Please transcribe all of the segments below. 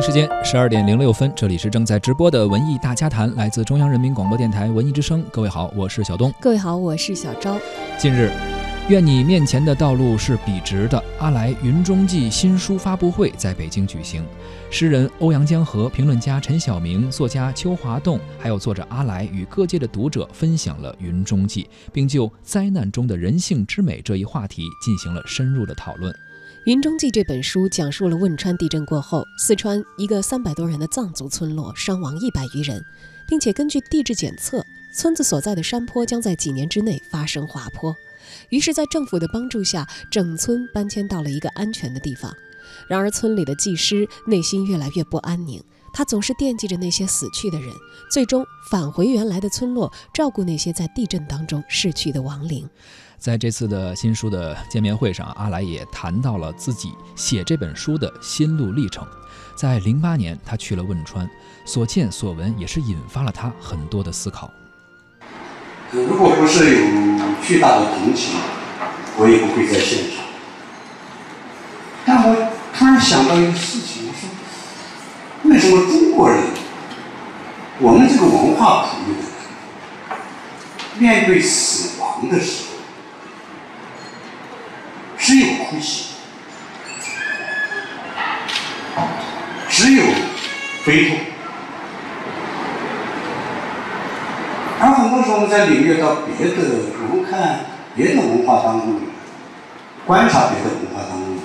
京时间十二点零六分，这里是正在直播的文艺大家谈，来自中央人民广播电台文艺之声。各位好，我是小东。各位好，我是小昭。近日，愿你面前的道路是笔直的。阿来《云中记》新书发布会在北京举行，诗人欧阳江河、评论家陈晓明、作家邱华栋，还有作者阿来与各界的读者分享了《云中记》，并就灾难中的人性之美这一话题进行了深入的讨论。《云中记》这本书讲述了汶川地震过后，四川一个三百多人的藏族村落伤亡一百余人，并且根据地质检测，村子所在的山坡将在几年之内发生滑坡。于是，在政府的帮助下，整村搬迁到了一个安全的地方。然而，村里的技师内心越来越不安宁，他总是惦记着那些死去的人，最终返回原来的村落，照顾那些在地震当中逝去的亡灵。在这次的新书的见面会上，阿来也谈到了自己写这本书的心路历程。在零八年，他去了汶川，所见所闻也是引发了他很多的思考。如果不是有巨大的同情，我也不会在现场。但我突然想到一个事情，我说：为什么中国人，我们这个文化普遍的，面对死亡的时候？只有哭泣，只有悲痛，而很多时候我们在领略到别的，我们看别的文化当中，观察别的文化当中，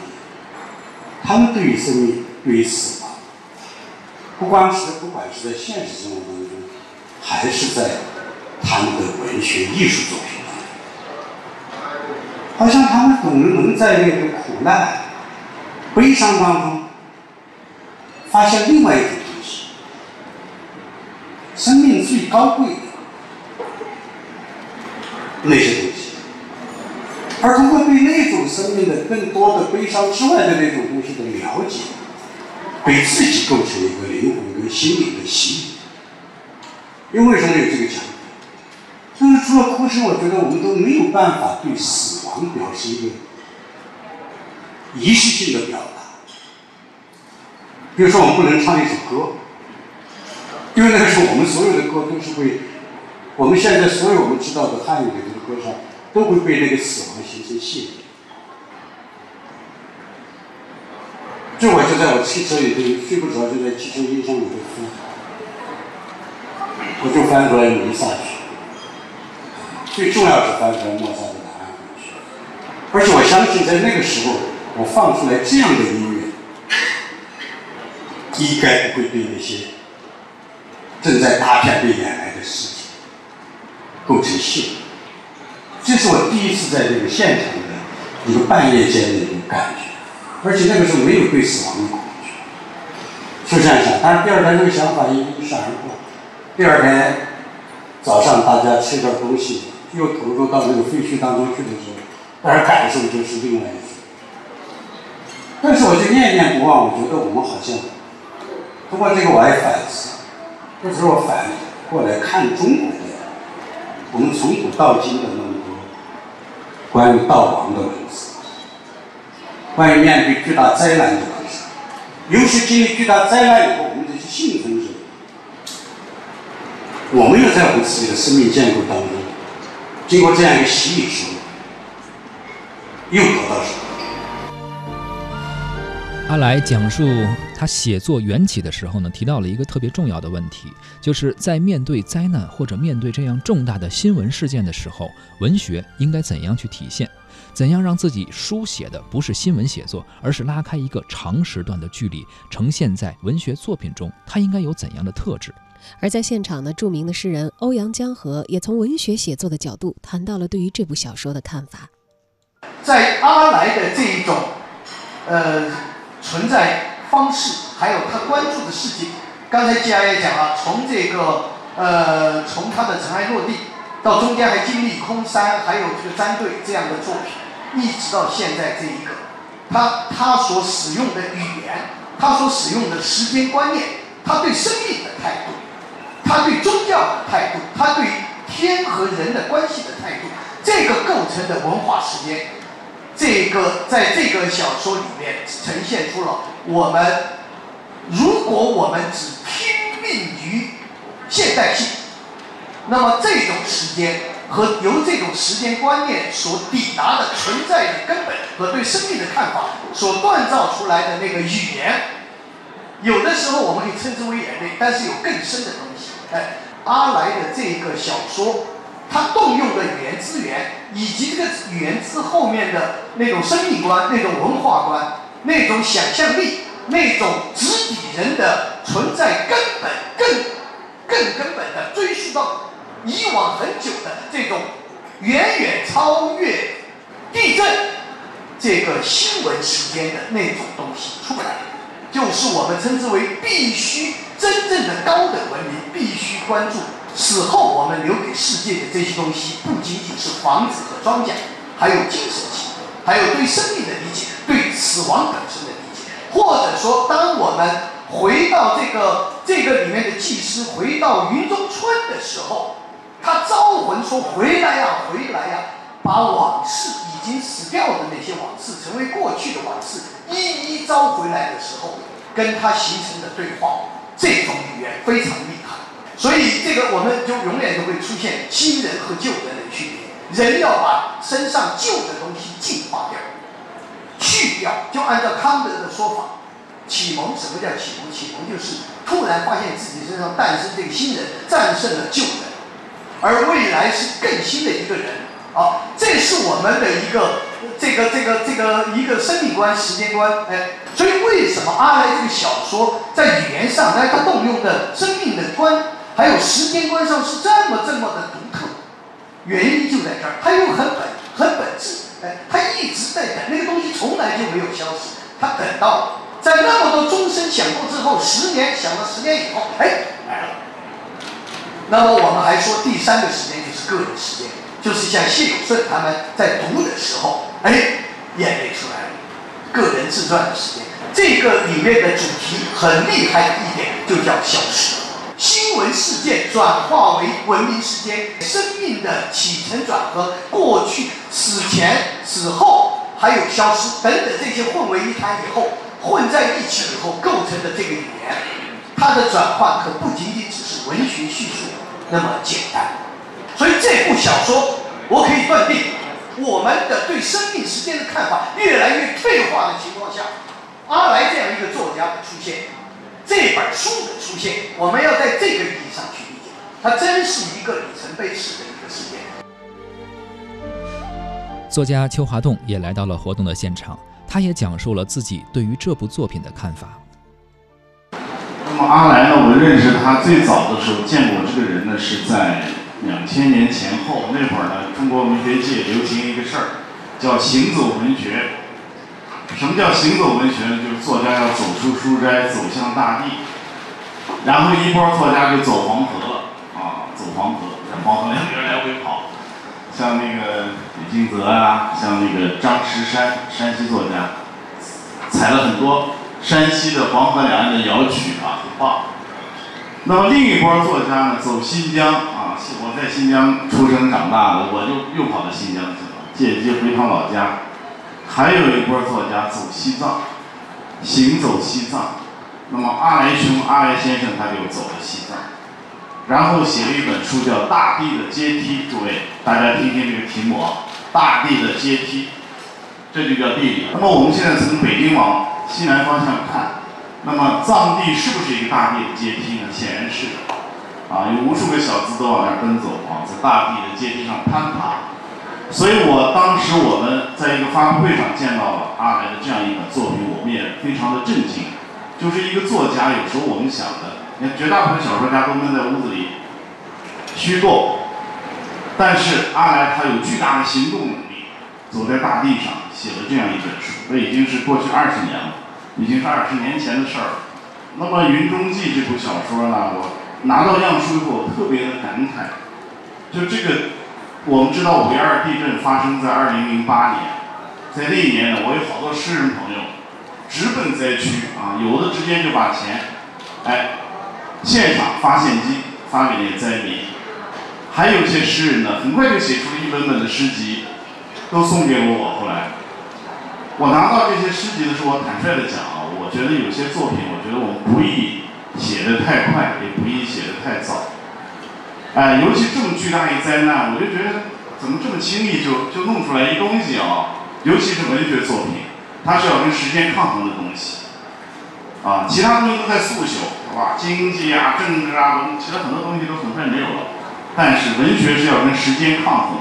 他们对于生命、对于死亡，不光是不管是在现实生活当中，还是在他们的文学艺术作品。好像他们总能在那个苦难、悲伤当中，发现另外一种东西，生命最高贵的那些东西，而通过对那种生命的更多的悲伤之外的那种东西的了解，给自己构成一个灵魂跟心灵的吸引。因为什么有这个讲？除了哭声，我觉得我们都没有办法对死亡表示一个仪式性的表达。比如说，我们不能唱一首歌，因为那个时候我们所有的歌都是会，我们现在所有我们知道的汉语的这个歌唱，都会被那个死亡形成限制。这我就在我汽车里头睡不着，就在汽车音箱里头哭，我就翻出来弥撒去。最重要是翻出来莫扎特的安魂曲，而且我相信在那个时候，我放出来这样的音乐，应该不会对那些正在大片被掩埋的尸体构成亵渎。这是我第一次在这个现场的一个半夜间的一种感觉，而且那个时候没有对死亡的恐惧，就这样想。但是第二天这个想法一一闪而过，第二天早上大家吃点东西。又投入到那个废墟当中去的时候，当然感受就是另外一种。但是我就念念不忘，我觉得我们好像通过这个我还反思，这时候反过来看中国的，我们从古到今的那么多关于悼亡的文字，关于面对巨大灾难的文字，尤其经历巨大灾难以后，我们这些幸存者，我们又在我们自己的生命建构当中。经过这样一个洗礼之后，又得到什么？阿来讲述他写作缘起的时候呢，提到了一个特别重要的问题，就是在面对灾难或者面对这样重大的新闻事件的时候，文学应该怎样去体现？怎样让自己书写的不是新闻写作，而是拉开一个长时段的距离，呈现在文学作品中？它应该有怎样的特质？而在现场呢，著名的诗人欧阳江河也从文学写作的角度谈到了对于这部小说的看法。在阿来的这一种呃存在方式，还有他关注的事情，刚才季亚也讲了，从这个呃从他的尘埃落地，到中间还经历空山，还有这个战队这样的作品，一直到现在这一个，他他所使用的语言，他所使用的时间观念，他对生命的态度。他对宗教的态度，他对于天和人的关系的态度，这个构成的文化时间，这个在这个小说里面呈现出了我们如果我们只拼命于现代性，那么这种时间和由这种时间观念所抵达的存在的根本和对生命的看法所锻造出来的那个语言，有的时候我们可以称之为人类，但是有更深的东西。哎，阿来的这个小说，它动用的语言资源，以及这个语言之后面的那种生命观、那种文化观、那种想象力、那种直抵人的存在根本、更更根本的追溯到以往很久的这种远远超越地震这个新闻时间的那种东西出来，就是我们称之为必须真正的高等文明必须关注。死后我们留给世界的这些东西，不仅仅是房子和庄稼，还有精神性，还有对生命的理解，对死亡本身的理解，或者说，当我们回到这个这个里面的祭司回到云中村的时候，他招魂说：“回来呀，回来呀，把往事已经死掉的那些往事，成为过去的往事，一一招回来的时候，跟他形成的对话，这种语言非常厉害。所以这个我们就永远都会出现新人和旧人的区别。人要把身上旧的东西净化掉，去掉，就按照康德的说法，启蒙什么叫启蒙？启蒙就是突然发现自己身上诞生这个新人，战胜了旧人，而未来是更新的一个人。好，这是我们的一个这个这个这个一个生命观、时间观。哎，所以为什么阿来这个小说在语言上，哎，它动用的生命的观，还有时间观上是这么这么的独特？原因就在这儿，它又很本很本质。哎，它一直在等那个东西，从来就没有消失。它等到在那么多钟声响过之后，十年响了十年以后，哎，来了。那么我们还说第三个时间就是个人时间。就是像谢永顺他们在读的时候，哎，眼泪出来了。个人自传的时间，这个里面的主题很厉害的一点就叫消失。新闻事件转化为文明时间，生命的起承转合，过去、死前、死后，还有消失等等这些混为一谈以后，混在一起以后构成的这个语言，它的转换可不仅仅只是文学叙述那么简单。部小说，我可以断定，我们的对生命时间的看法越来越退化的情况下，阿来这样一个作家的出现，这本书的出现，我们要在这个意义上去理解，它真是一个里程碑式的一个事件。作家邱华栋也来到了活动的现场，他也讲述了自己对于这部作品的看法。那么阿来呢？我认识他最早的时候见过这个人呢，是在。两千年前后那会儿呢，中国文学界流行一个事儿，叫行走文学。什么叫行走文学呢？就是作家要走出书斋，走向大地。然后一波作家就走黄河了，啊，走黄河，在黄河两边来回跑。像那个李金泽啊，像那个张石山，山西作家，采了很多山西的黄河两岸的谣曲啊，很棒。那么另一波作家呢，走新疆我在新疆出生长大的，我就又跑到新疆去了，借机回趟老家。还有一波作家走西藏，行走西藏。那么阿来兄、阿来先生他就走了西藏，然后写了一本书叫《大地的阶梯》。诸位，大家听听这个题目啊，《大地的阶梯》，这就叫地理。那么我们现在从北京往西南方向看。那么藏地是不是一个大地的阶梯呢？显然是，啊，有无数个小资都往那儿奔走啊，在大地的阶梯上攀爬。所以我当时我们在一个发布会上见到了阿来的这样一本作品，我们也非常的震惊。就是一个作家，有时候我们想的，你看绝大部分小说家都闷在屋子里虚构，但是阿来他有巨大的行动能力，走在大地上写了这样一本书，这已经是过去二十年了。已经是二十年前的事儿。那么《云中记》这部小说呢，我拿到样书以后特别的感慨。就这个，我们知道五一二地震发生在二零零八年，在那一年呢，我有好多诗人朋友直奔灾区啊，有的直接就把钱，哎，现场发现金发给那些灾民，还有一些诗人呢，很快就写出了一本本的诗集，都送给了我。后来。我拿到这些诗集的时候，我坦率的讲啊，我觉得有些作品，我觉得我们不易写的太快，也不宜写的太早。哎，尤其这么巨大一灾难，我就觉得怎么这么轻易就就弄出来一东西啊？尤其是文学作品，它是要跟时间抗衡的东西。啊，其他东西都在速朽，是吧？经济啊、政治啊，其他很多东西都很快没有了。但是文学是要跟时间抗衡。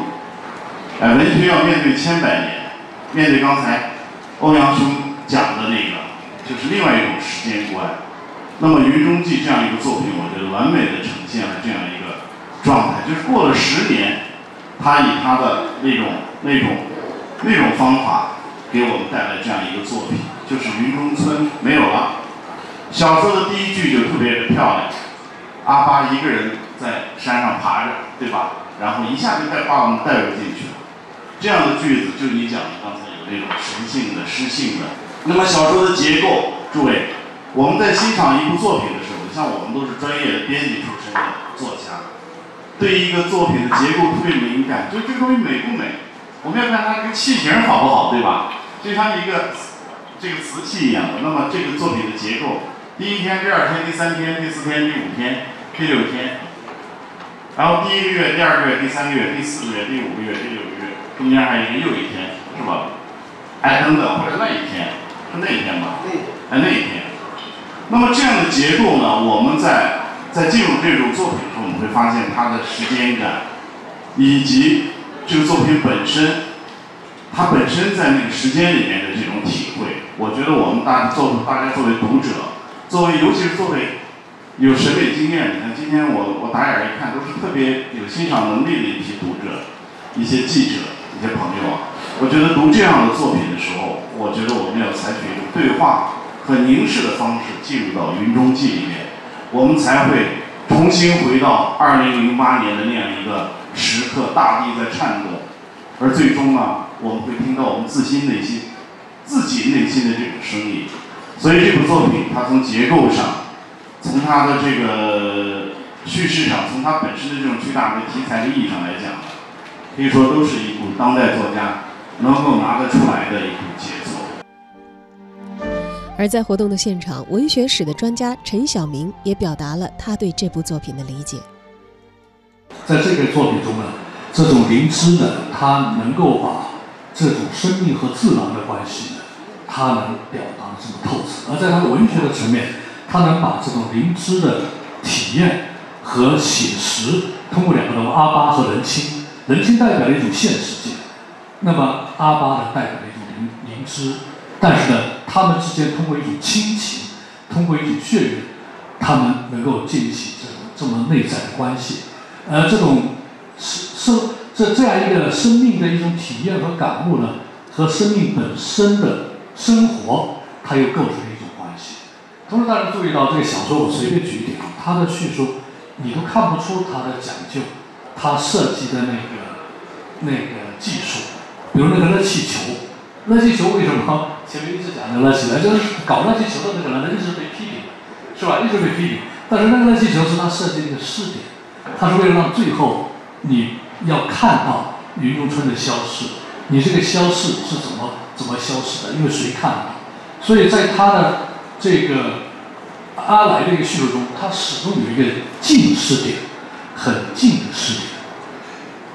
哎，文学要面对千百年，面对刚才欧阳兄讲的那个，就是另外一种时间观。那么《云中记》这样一个作品，我觉得完美的呈现了这样一个。状态就是过了十年，他以他的那种、那种、那种方法给我们带来这样一个作品，就是云中村没有了。小说的第一句就特别的漂亮，阿巴一个人在山上爬着，对吧？然后一下就带把我们带入进去了。这样的句子就你讲的刚才有那种神性的、诗性的。那么小说的结构，诸位，我们在欣赏一部作品的时候，像我们都是专业的编辑出身的作家。对一个作品的结构特别敏感，就这个东西美不美，我们要看它这个器型好不好，对吧？就像一个这个瓷器一样的。那么这个作品的结构，第一天、第二天、第三天、第四天、第五天、第六天，然后第一个月、第二个月、第三个月、第四个月、第五个月、第六个月，中间还有一个又一天，是吧？哎，等等，或者那一天，是那一天吧？哎，那一天。那么这样的结构呢，我们在。在进入这种作品的时候，我们会发现它的时间感，以及这个作品本身，它本身在那个时间里面的这种体会。我觉得我们大作大家作为读者，作为尤其是作为有审美经验，你看今天我我打眼一看，都是特别有欣赏能力的一批读者，一些记者，一些朋友啊。我觉得读这样的作品的时候，我觉得我们要采取一种对话和凝视的方式进入到《云中记》里面。我们才会重新回到二零零八年的那样一个时刻，大地在颤动，而最终呢，我们会听到我们自心内心、自己内心的这种声音。所以这部作品，它从结构上，从它的这个叙事上，从它本身的这种巨大的题材的意义上来讲，可以说都是一部当代作家能够拿得出来的一部。而在活动的现场，文学史的专家陈晓明也表达了他对这部作品的理解。在这个作品中呢，这种灵芝呢，它能够把这种生命和自然的关系呢，它能表达的这么透彻；而在它的文学的层面，它能把这种灵芝的体验和写实，通过两个人阿巴和仁青，仁青代表了一种现实界，那么阿巴呢，代表了一种灵灵芝。但是呢，他们之间通过一种亲情，通过一种血缘，他们能够建立起这种这么内在的关系，而这种生生这这样一个生命的一种体验和感悟呢，和生命本身的生活，它又构成了一种关系。同时，大家注意到这个小说，我随便举一点啊，它的叙述你都看不出它的讲究，它设计的那个那个技术，比如那个热气球，热气球为什么？前面一直讲的那些人，就是搞那些球的那个人他，一直被批评，是吧？一直被批评。但是那个热气球是他设计的一个试点，他是为了让最后你要看到云中春的消逝，你这个消逝是怎么怎么消失的？因为谁看到？所以在他的这个阿来的一个叙述中，他始终有一个近视点，很近的视点。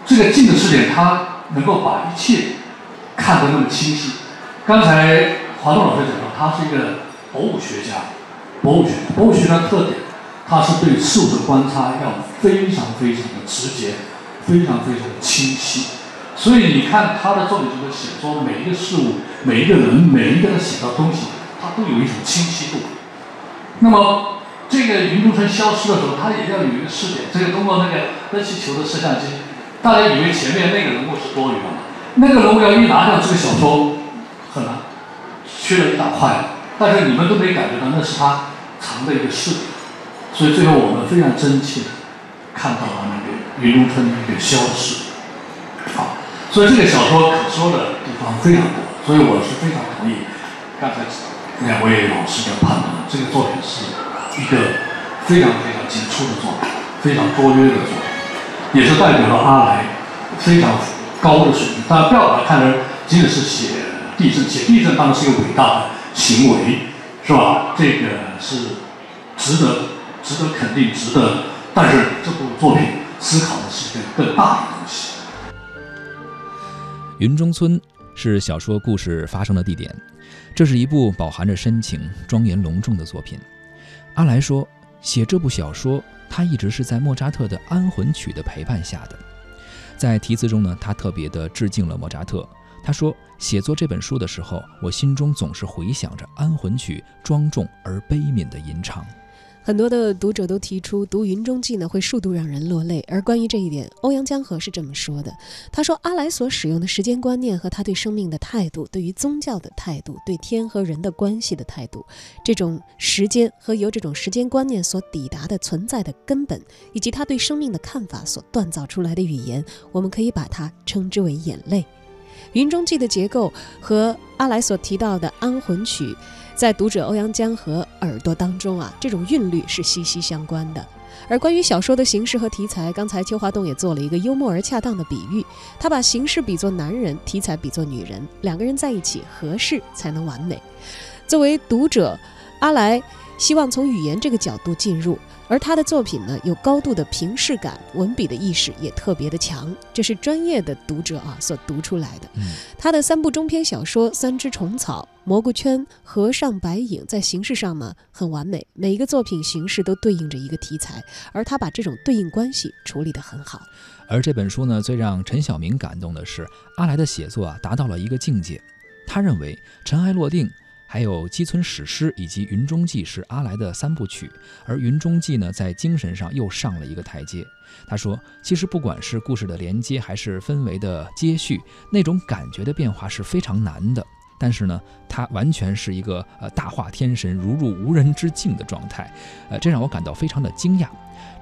这个近的视点，他能够把一切看得那么清晰。刚才华东老师讲到，他是一个博物学家，博物学，博物学的特点，他是对事物的观察要非常非常的直接，非常非常的清晰。所以你看他的作品中的写作，每一个事物，每一个人，每一个人写的东西，他都有一种清晰度。那么这个云中村消失的时候，他也要有一个试点。这个通过那个热气球的摄像机，大家以为前面那个人物是多余的？那个人物要一拿掉，这个小说。很难，缺了一大块，但是你们都没感觉到那是他藏的一个事，所以最后我们非常真切看到了那个云中村的一个消失，啊，所以这个小说可说的地方非常多，所以我是非常同意刚才两位老师的判断，这个作品是一个非常非常杰出的作品，非常卓越的作品，也是代表了阿来非常高的水平。大家不要把它看成仅仅是写。地震写地震当然是一个伟大的行为，是吧？这个是值得值得肯定，值得。但是这部作品思考的是一个更大的东西。云中村是小说故事发生的地点，这是一部饱含着深情、庄严隆重的作品。阿来说，写这部小说，他一直是在莫扎特的《安魂曲》的陪伴下的。在题词中呢，他特别的致敬了莫扎特。他说，写作这本书的时候，我心中总是回想着《安魂曲》庄重而悲悯的吟唱。很多的读者都提出读《云中记》呢会数度让人落泪，而关于这一点，欧阳江河是这么说的：他说，阿来所使用的时间观念和他对生命的态度、对于宗教的态度、对天和人的关系的态度，这种时间和由这种时间观念所抵达的存在的根本，以及他对生命的看法所锻造出来的语言，我们可以把它称之为眼泪。《云中记》的结构和阿来所提到的《安魂曲》。在读者欧阳江河耳朵当中啊，这种韵律是息息相关的。而关于小说的形式和题材，刚才邱华栋也做了一个幽默而恰当的比喻，他把形式比作男人，题材比作女人，两个人在一起合适才能完美。作为读者，阿来希望从语言这个角度进入。而他的作品呢，有高度的平视感，文笔的意识也特别的强，这是专业的读者啊所读出来的。他的三部中篇小说《三只虫草》《蘑菇圈》《和尚白影》在形式上呢很完美，每一个作品形式都对应着一个题材，而他把这种对应关系处理得很好。而这本书呢，最让陈晓明感动的是阿来的写作啊达到了一个境界，他认为尘埃落定。还有《基村史诗》以及《云中记》是阿来的三部曲，而《云中记》呢，在精神上又上了一个台阶。他说：“其实不管是故事的连接，还是氛围的接续，那种感觉的变化是非常难的。但是呢，他完全是一个呃大化天神，如入无人之境的状态，呃，这让我感到非常的惊讶。”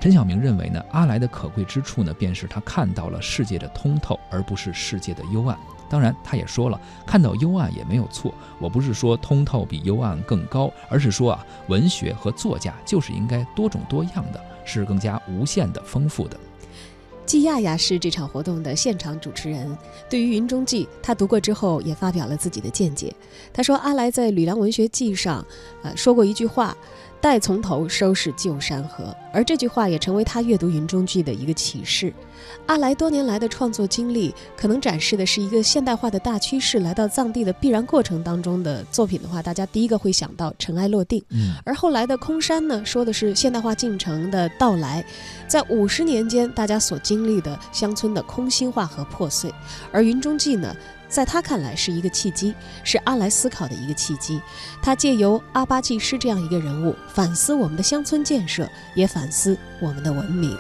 陈晓明认为呢，阿来的可贵之处呢，便是他看到了世界的通透，而不是世界的幽暗。当然，他也说了，看到幽暗也没有错。我不是说通透比幽暗更高，而是说啊，文学和作家就是应该多种多样的，是更加无限的丰富的。季亚亚是这场活动的现场主持人，对于《云中记》，他读过之后也发表了自己的见解。他说，阿来在《吕梁文学记》上，呃，说过一句话。待从头收拾旧山河，而这句话也成为他阅读《云中记》的一个启示。阿来多年来的创作经历，可能展示的是一个现代化的大趋势来到藏地的必然过程当中的作品的话，大家第一个会想到尘埃落定。嗯，而后来的空山呢，说的是现代化进程的到来，在五十年间大家所经历的乡村的空心化和破碎。而《云中记》呢？在他看来是一个契机，是阿来思考的一个契机。他借由阿巴济师这样一个人物，反思我们的乡村建设，也反思我们的文明。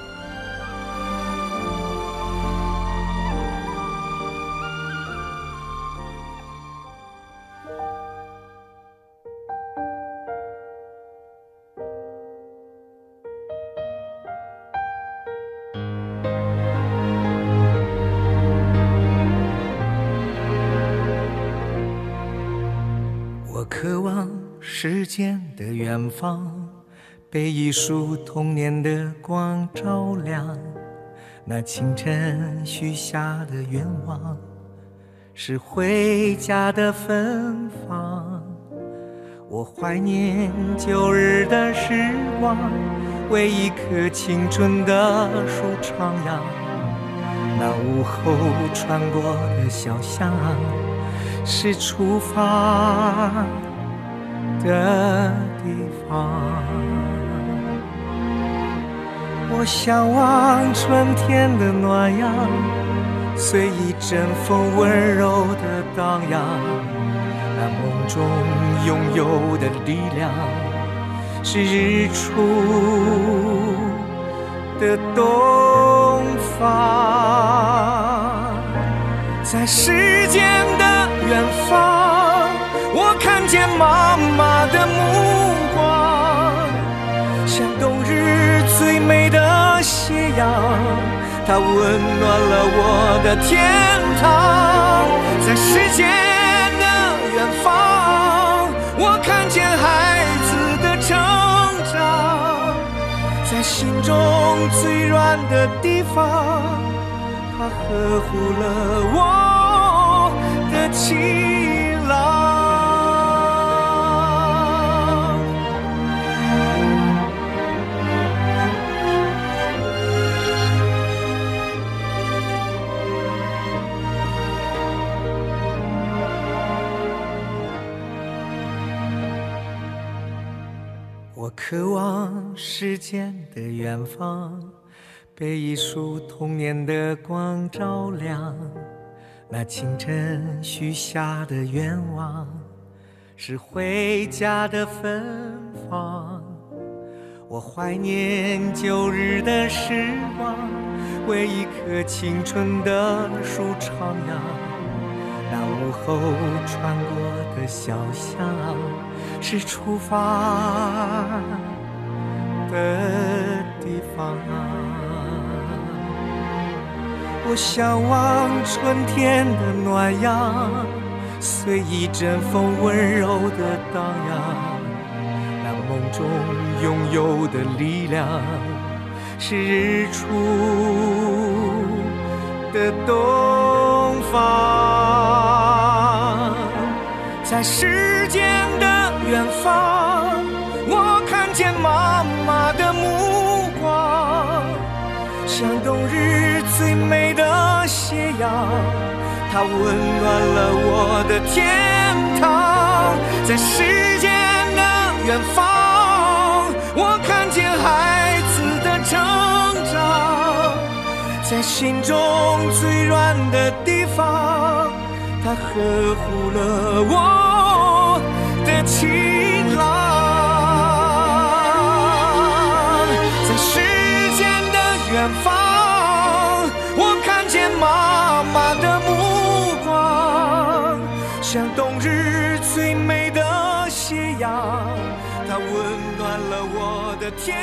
远方，被一束童年的光照亮。那清晨许下的愿望，是回家的芬芳。我怀念旧日的时光，为一棵青春的树徜徉。那午后穿过的小巷。是出发的地方。啊我向往春天的暖阳，随一阵风温柔的荡漾。那梦中拥有的力量，是日出的东方，在时间的。远方，我看见妈阳，它温暖了我的天堂。在时间的远方，我看见孩子的成长，在心中最软的地方，它呵护了我。的情渴望时间的远方，被一束童年的光照亮。那清晨许下的愿望，是回家的芬芳。我怀念旧日的时光，为一棵青春的树徜徉。那午后穿过的小巷，是出发的地方。我向往春天的暖阳，随一阵风温柔的荡漾。那梦中拥有的力量，是日出的东方。在时间远方，我看见妈妈的目光，像冬日最美的斜阳，它温暖了我的天堂。在时间的远方，我看见孩子的成长，在心中最软的地方，它呵护了我晴朗。在时间的远方，我看见妈妈的目光，像冬日最美的斜阳，它温暖了我的天